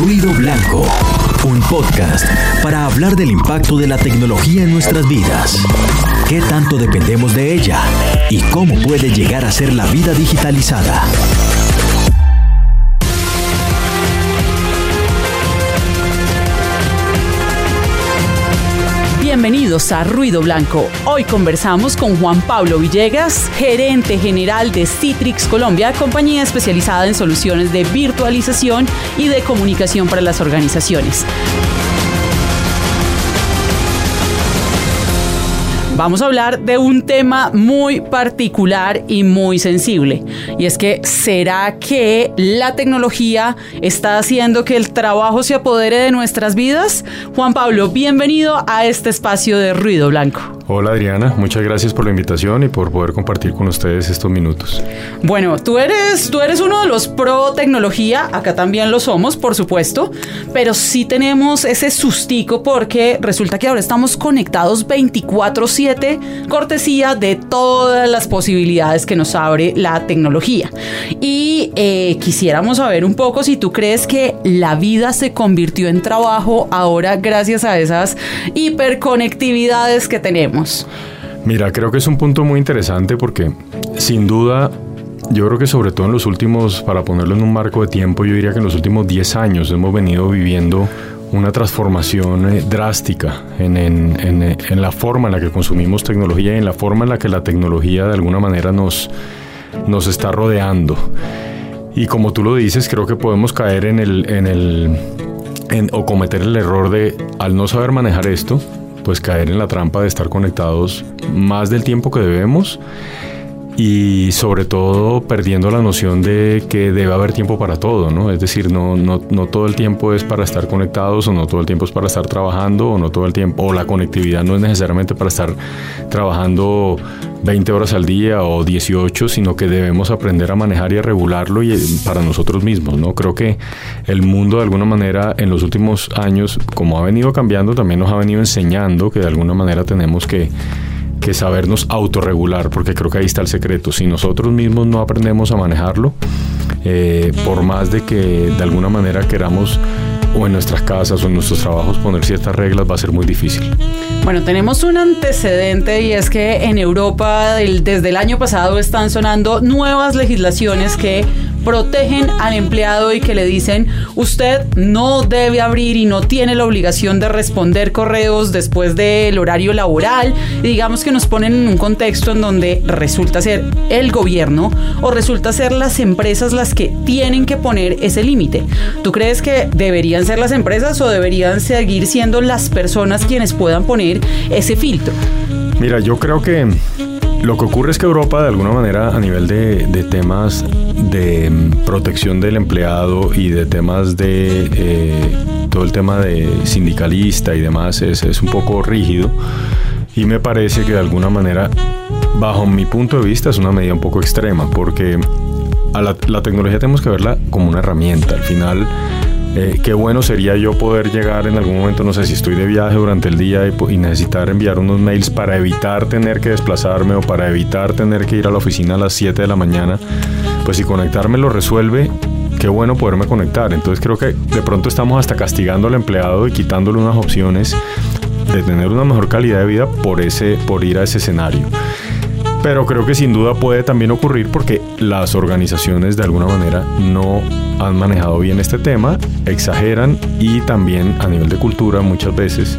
Ruido Blanco, un podcast para hablar del impacto de la tecnología en nuestras vidas. ¿Qué tanto dependemos de ella? ¿Y cómo puede llegar a ser la vida digitalizada? A Ruido Blanco. Hoy conversamos con Juan Pablo Villegas, gerente general de Citrix Colombia, compañía especializada en soluciones de virtualización y de comunicación para las organizaciones. Vamos a hablar de un tema muy particular y muy sensible. Y es que, ¿será que la tecnología está haciendo que el trabajo se apodere de nuestras vidas? Juan Pablo, bienvenido a este espacio de Ruido Blanco. Hola Adriana, muchas gracias por la invitación y por poder compartir con ustedes estos minutos. Bueno, tú eres, tú eres uno de los pro tecnología, acá también lo somos, por supuesto, pero sí tenemos ese sustico porque resulta que ahora estamos conectados 24/7 cortesía de todas las posibilidades que nos abre la tecnología. Y eh, quisiéramos saber un poco si tú crees que la vida se convirtió en trabajo ahora gracias a esas hiperconectividades que tenemos. Mira, creo que es un punto muy interesante porque sin duda yo creo que sobre todo en los últimos, para ponerlo en un marco de tiempo, yo diría que en los últimos 10 años hemos venido viviendo una transformación eh, drástica en, la forma en la que consumimos tecnología y en la forma en la que la tecnología de alguna manera nos, nos está rodeando. Y como tú lo dices, creo que podemos caer en el o cometer el error de, al no saber manejar esto, pues caer en la trampa de estar conectados más del tiempo que debemos y sobre todo perdiendo la noción de que debe haber tiempo para todo, ¿no? Es decir, no, no, no, todo el tiempo es para estar conectados o no todo el tiempo es para estar trabajando o no todo el tiempo, o la conectividad no es necesariamente para estar trabajando 20 horas al día o 18, sino que debemos aprender a manejar y a regularlo y, eh, para nosotros mismos, ¿no? Creo que el mundo de alguna manera en los últimos años, como ha venido cambiando, también nos ha venido enseñando que de alguna manera tenemos que que sabernos autorregular, porque creo que ahí está el secreto. Si nosotros mismos no aprendemos a manejarlo, eh, por más de que de alguna manera queramos o en nuestras casas o en nuestros trabajos poner ciertas reglas va a ser muy difícil. Bueno, tenemos un antecedente y es que en Europa desde el año pasado están sonando nuevas legislaciones que protegen al empleado y que le dicen usted no debe abrir y no tiene la obligación de responder correos después del horario laboral digamos que nos ponen en un contexto en donde resulta ser el gobierno o resulta ser las empresas las que tienen que poner ese límite. ¿Tú crees que deberían ser las empresas o deberían seguir siendo las personas quienes puedan poner ese filtro? Mira, yo creo que lo que ocurre es que Europa, de alguna manera, a nivel de, temas de mm, protección del empleado y de temas de eh, todo el tema de sindicalista y demás, es, es un poco rígido. Y me parece que de alguna manera, bajo mi punto de vista, es una medida un poco extrema, porque a la, la tecnología tenemos que verla como una herramienta. Al final, eh, qué bueno sería yo poder llegar en algún momento, no sé si estoy de viaje durante el día y, necesitar enviar unos mails para evitar tener que desplazarme o para evitar tener que ir a la oficina a las 7 de la mañana, pues si conectarme lo resuelve, qué bueno poderme conectar. Entonces creo que de pronto estamos hasta castigando al empleado y quitándole unas opciones de tener una mejor calidad de vida por, ese, por ir a ese escenario. Pero creo que sin duda puede también ocurrir porque las organizaciones de alguna manera no han manejado bien este tema, exageran y también a nivel de cultura muchas veces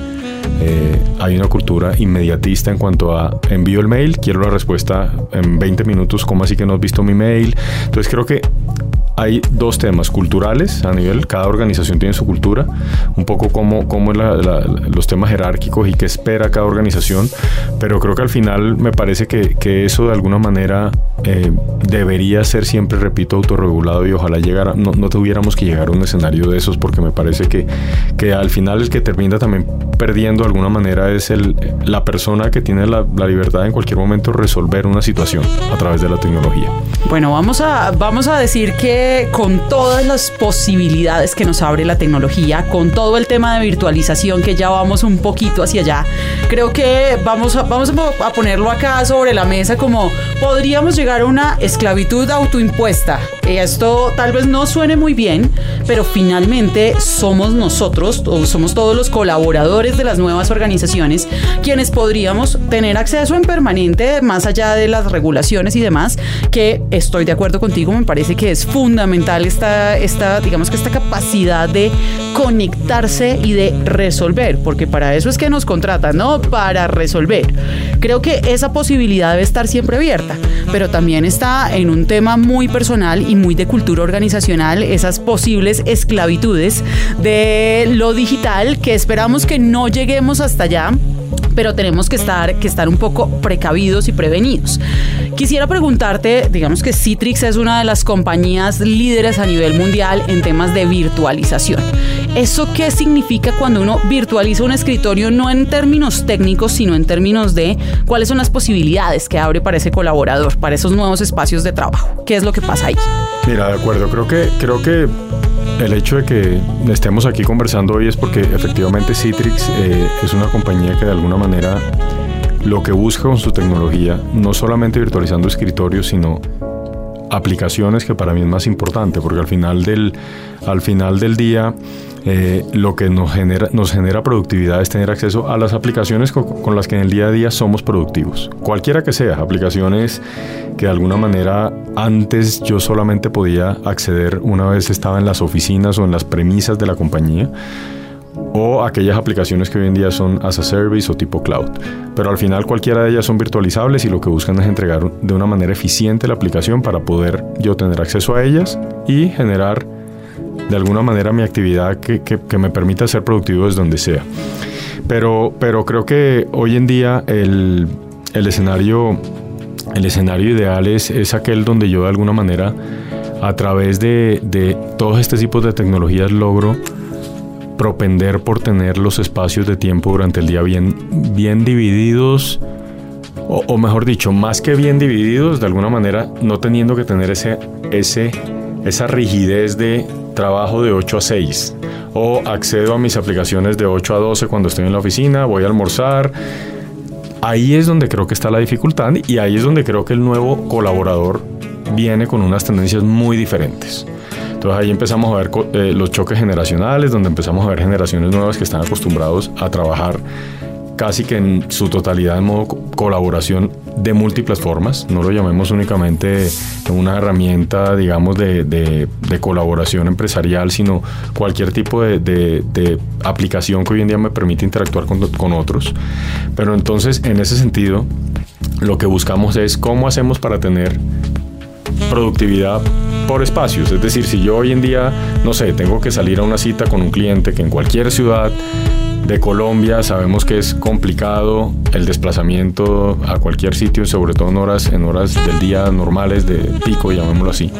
eh, hay una cultura inmediatista en cuanto a envío el mail, quiero la respuesta en 20 minutos, ¿cómo así que no has visto mi mail? Entonces creo que hay dos temas culturales a nivel, cada organización tiene su cultura, un poco como, como los temas jerárquicos y qué espera cada organización, pero creo que al final me parece que, que eso de alguna manera eh, debería ser siempre, repito, autorregulado y ojalá llegara, no, no, tuviéramos que llegar a un escenario de esos porque me parece que, que al final el que termina también perdiendo de alguna manera es el, la persona que tiene la, libertad en cualquier momento resolver una situación a través de la tecnología. Bueno, vamos a, vamos a decir que con todas las posibilidades que nos abre la tecnología, con todo el tema de virtualización que ya vamos un poquito hacia allá, creo que vamos a, vamos a ponerlo acá sobre la mesa como podríamos llegar a una esclavitud autoimpuesta esto tal vez no suene muy bien, pero finalmente somos nosotros, o somos todos los colaboradores de las nuevas organizaciones, quienes podríamos tener acceso en permanente, más allá de las regulaciones y demás, que estoy de acuerdo contigo, me parece que es fundamental esta, esta digamos que esta capacidad de conectarse y de resolver, porque para eso es que nos contratan, ¿no? Para resolver. Creo que esa posibilidad debe estar siempre abierta, pero también está en un tema muy personal y muy de cultura organizacional esas posibles esclavitudes de lo digital que esperamos que no lleguemos hasta allá pero tenemos que estar, que estar un poco precavidos y prevenidos. Quisiera preguntarte, digamos que Citrix es una de las compañías líderes a nivel mundial en temas de virtualización. ¿Eso qué significa cuando uno virtualiza un escritorio no en términos técnicos, sino en términos de cuáles son las posibilidades que abre para ese colaborador, para esos nuevos espacios de trabajo? ¿Qué es lo que pasa ahí? Mira, de acuerdo, creo que, creo que el hecho de que estemos aquí conversando hoy es porque efectivamente Citrix eh, es una compañía que de alguna manera lo que busca con su tecnología, no solamente virtualizando escritorios, sino aplicaciones que para mí es más importante, porque al final del, al final del día eh, lo que nos genera, nos genera productividad es tener acceso a las aplicaciones con, las que en el día a día somos productivos. Cualquiera que sea, aplicaciones que de alguna manera antes yo solamente podía acceder una vez estaba en las oficinas o en las premisas de la compañía o aquellas aplicaciones que hoy en día son as a service o tipo cloud. Pero al final cualquiera de ellas son virtualizables y lo que buscan es entregar de una manera eficiente la aplicación para poder yo tener acceso a ellas y generar de alguna manera mi actividad que, que, me permita ser productivo desde donde sea. Pero, pero creo que hoy en día el, el escenario, el escenario ideal es, es aquel donde yo de alguna manera a través de, de todos estos tipos de tecnologías logro propender por tener los espacios de tiempo durante el día bien, bien divididos, o, mejor dicho, más que bien divididos, de alguna manera no teniendo que tener ese, ese, esa rigidez de trabajo de 8 a 6, o accedo a mis aplicaciones de 8 a 12 cuando estoy en la oficina, voy a almorzar. Ahí es donde creo que está la dificultad y ahí es donde creo que el nuevo colaborador viene con unas tendencias muy diferentes. Entonces ahí empezamos a ver eh, los choques generacionales, donde empezamos a ver generaciones nuevas que están acostumbrados a trabajar casi que en su totalidad en modo colaboración de múltiples formas. No lo llamemos únicamente una herramienta, digamos, de, colaboración empresarial, sino cualquier tipo de, aplicación que hoy en día me permite interactuar con, con otros. Pero entonces, en ese sentido, lo que buscamos es cómo hacemos para tener productividad por espacios. Es decir, si yo hoy en día, no sé, tengo que salir a una cita con un cliente que en cualquier ciudad de Colombia sabemos que es complicado el desplazamiento a cualquier sitio, sobre todo en horas, en horas del día normales de pico, llamémoslo así.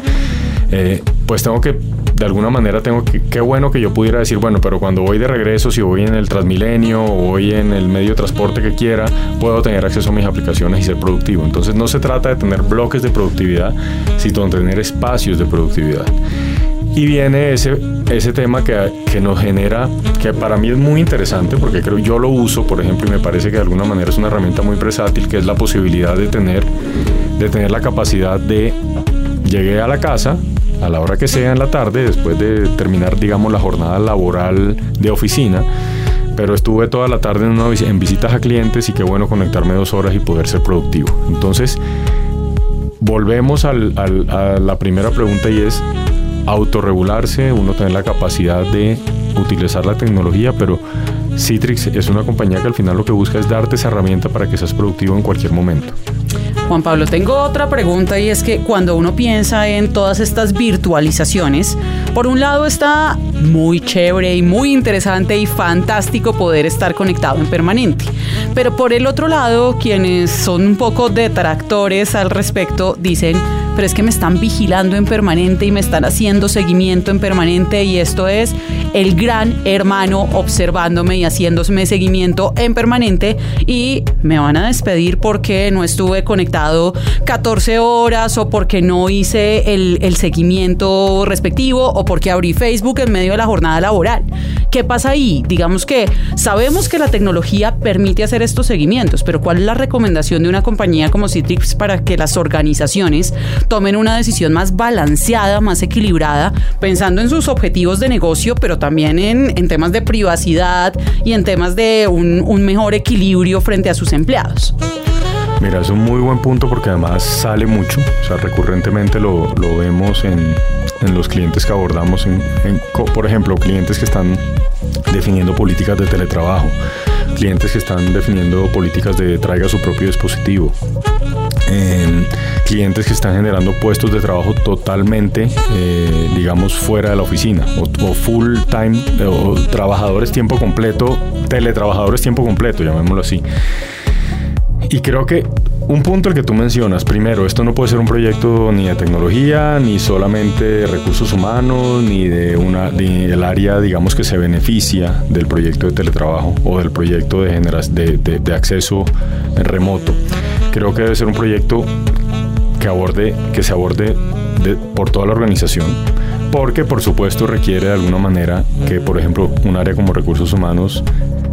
Eh, pues tengo que de alguna manera tengo qué bueno que yo pudiera decir, bueno, pero cuando voy de regreso, si voy en el Transmilenio o voy en el medio de transporte que quiera, puedo tener acceso a mis aplicaciones y ser productivo. Entonces no se trata de tener bloques de productividad, sino de tener espacios de productividad. Y viene ese, ese tema que, que, nos genera, que para mí es muy interesante, porque creo yo lo uso, por ejemplo, y me parece que de alguna manera es una herramienta muy versátil, que es la posibilidad de tener, de tener la capacidad de, llegué a la casa, a la hora que sea en la tarde, después de terminar, digamos, la jornada laboral de oficina. Pero estuve toda la tarde en, una, en visitas a clientes y qué bueno conectarme dos horas y poder ser productivo. Entonces, volvemos a la primera pregunta y es autorregularse, uno tener la capacidad de utilizar la tecnología, pero Citrix es una compañía que al final lo que busca es darte esa herramienta para que seas productivo en cualquier momento. Juan Pablo, tengo otra pregunta y es que cuando uno piensa en todas estas virtualizaciones, por un lado está muy chévere y muy interesante y fantástico poder estar conectado en permanente. Pero por el otro lado, quienes son un poco detractores al respecto dicen, pero es que me están vigilando en permanente y me están haciendo seguimiento en permanente y esto es el gran hermano observándome y haciéndome seguimiento en permanente y me van a despedir porque no estuve conectado 14 horas o porque no hice el, el seguimiento respectivo o porque abrí Facebook en medio de la jornada laboral. ¿Qué pasa ahí? Digamos que sabemos que la tecnología permite hacer estos seguimientos, pero ¿cuál es la recomendación de una compañía como Citrix para que las organizaciones tomen una decisión más balanceada, más equilibrada, pensando en sus objetivos de negocio, pero también en, en temas de privacidad y en temas de un, mejor equilibrio frente a sus empleados. Mira, es un muy buen punto porque además sale mucho, o sea, recurrentemente lo, lo vemos en, en, los clientes que abordamos, por ejemplo, clientes que están definiendo políticas de teletrabajo, clientes que están definiendo políticas de traiga su propio dispositivo, eh, clientes que están generando puestos de trabajo totalmente, eh, digamos, fuera de la oficina, o, full time, o trabajadores tiempo completo, teletrabajadores tiempo completo, llamémoslo así. Y creo que un punto el que tú mencionas, primero, esto no puede ser un proyecto ni de tecnología, ni solamente de recursos humanos, ni de una el área, digamos, que se beneficia del proyecto de teletrabajo o del proyecto de, de, de, de acceso remoto. Creo que debe ser un proyecto que aborde, que se aborde por toda la organización, porque por supuesto requiere de alguna manera que, por ejemplo, un área como recursos humanos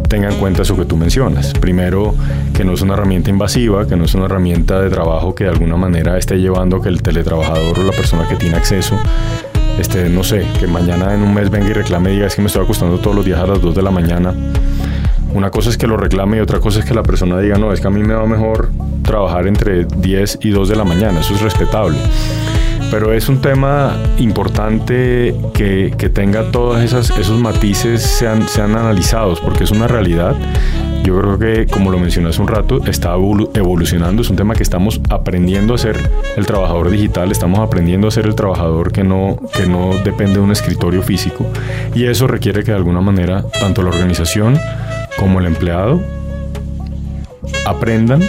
tenga en cuenta eso que tú mencionas. Primero, que no es una herramienta invasiva, que no es una herramienta de trabajo que de alguna manera esté llevando a que el teletrabajador o la persona que tiene acceso, este, no sé, que mañana en un mes venga y reclame y diga es que me estoy acostando todos los días a las 2 de la mañana. Una cosa es que lo reclame y otra cosa es que la persona diga, no, es que a mí me va mejor trabajar entre 10 y 2 de la mañana, eso es respetable pero es un tema importante que, que tenga todos esos matices sean, sean analizados, porque es una realidad. Yo creo que, como lo mencioné hace un rato, está evolucionando. Es un tema que estamos aprendiendo a ser el trabajador digital, estamos aprendiendo a ser el trabajador que no, que no depende de un escritorio físico. Y eso requiere que de alguna manera tanto la organización como el empleado aprendan,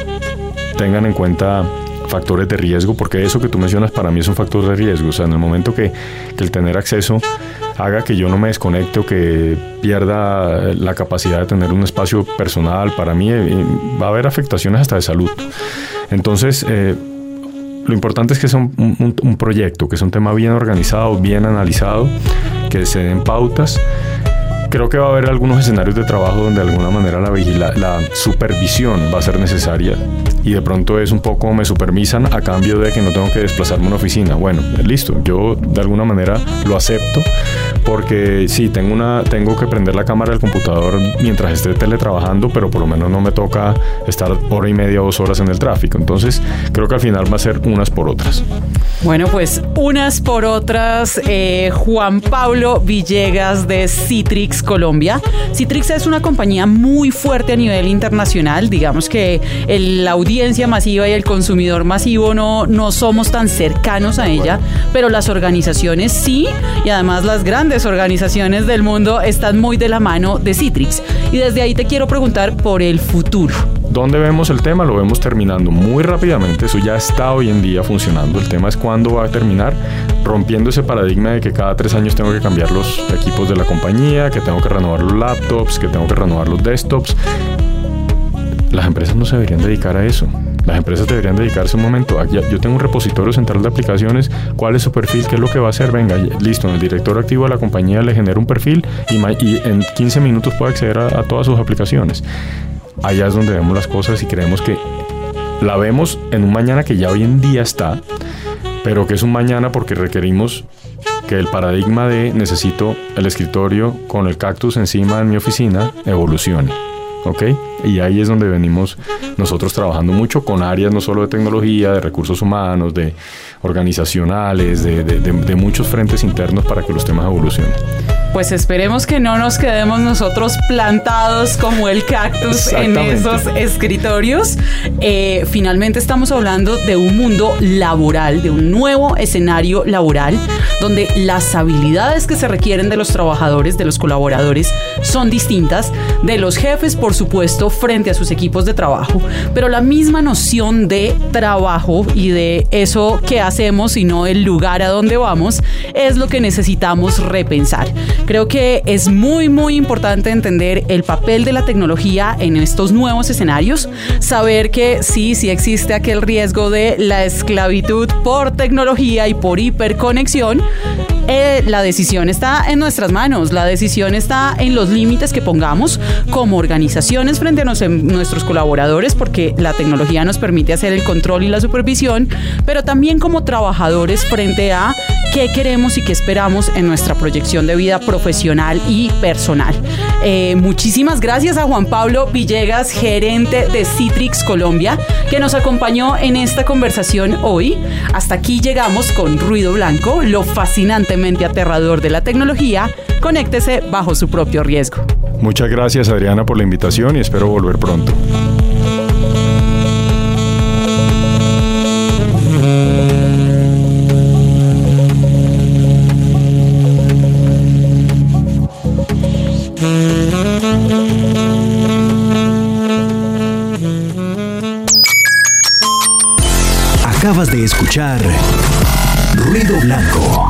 tengan en cuenta factores de riesgo, porque eso que tú mencionas para mí es un factor de riesgo. O sea, en el momento que, el tener acceso haga que yo no me desconecte que pierda la capacidad de tener un espacio personal, para mí eh, va a haber afectaciones hasta de salud. Entonces, eh, lo importante es que sea un, un, proyecto, que sea un tema bien organizado, bien analizado, que se den pautas. Creo que va a haber algunos escenarios de trabajo donde de alguna manera la, vigila, la supervisión va a ser necesaria y de pronto es un poco me supervisan a cambio de que no tengo que desplazarme a una oficina. Bueno, listo, yo de alguna manera lo acepto porque sí, tengo, una, tengo que prender la cámara del computador mientras esté teletrabajando, pero por lo menos no me toca estar hora y media o dos horas en el tráfico. Entonces, creo que al final va a ser unas por otras. Bueno, pues unas por otras, eh, Juan Pablo Villegas de Citrix Colombia. Citrix es una compañía muy fuerte a nivel internacional, digamos que el, la audiencia masiva y el consumidor masivo no, no somos tan cercanos a ella, pero las organizaciones sí, y además las grandes organizaciones del mundo están muy de la mano de Citrix. Y desde ahí te quiero preguntar por el futuro. ¿Dónde vemos el tema? Lo vemos terminando muy rápidamente. Eso ya está hoy en día funcionando. El tema es cuándo va a terminar, rompiendo ese paradigma de que cada tres años tengo que cambiar los equipos de la compañía, que tengo que renovar los laptops, que tengo que renovar los desktops. Las empresas no se deberían dedicar a eso. Las empresas deberían dedicarse un momento. Yo tengo un repositorio central de aplicaciones. ¿Cuál es su perfil? ¿Qué es lo que va a hacer? Venga, listo. En el director activo de la compañía le genera un perfil y, en 15 minutos puede acceder a todas sus aplicaciones allá es donde vemos las cosas y creemos que la vemos en un mañana que ya hoy en día está, pero que es un mañana porque requerimos que el paradigma de necesito el escritorio con el cactus encima en mi oficina evolucione. ¿Ok? Y ahí es donde venimos nosotros trabajando mucho con áreas no solo de tecnología, de recursos humanos, de organizacionales, de, de, muchos frentes internos para que los temas evolucionen. Pues esperemos que no nos quedemos nosotros plantados como el cactus en esos escritorios. Eh, finalmente estamos hablando de un mundo laboral, de un nuevo escenario laboral, donde las habilidades que se requieren de los trabajadores, de los colaboradores, son distintas, de los jefes, por supuesto, frente a sus equipos de trabajo, pero la misma noción de trabajo y de eso que hacemos y no el lugar a donde vamos, es lo que necesitamos repensar. Creo que es muy, muy importante entender el papel de la tecnología en estos nuevos escenarios, saber que sí, sí existe aquel riesgo de la esclavitud por tecnología y por hiperconexión, eh, la decisión está en nuestras manos, la decisión está en los límites que pongamos como organizaciones frente a nuestros colaboradores, porque la tecnología nos permite hacer el control y la supervisión, pero también como trabajadores frente a qué queremos y qué esperamos en nuestra proyección de vida profesional y personal. Eh, muchísimas gracias a Juan Pablo Villegas, gerente de Citrix Colombia, que nos acompañó en esta conversación hoy. Hasta aquí llegamos con Ruido Blanco, lo fascinantemente aterrador de la tecnología. Conéctese bajo su propio riesgo. Muchas gracias Adriana por la invitación y espero volver pronto. Acabas de escuchar Ruido Blanco,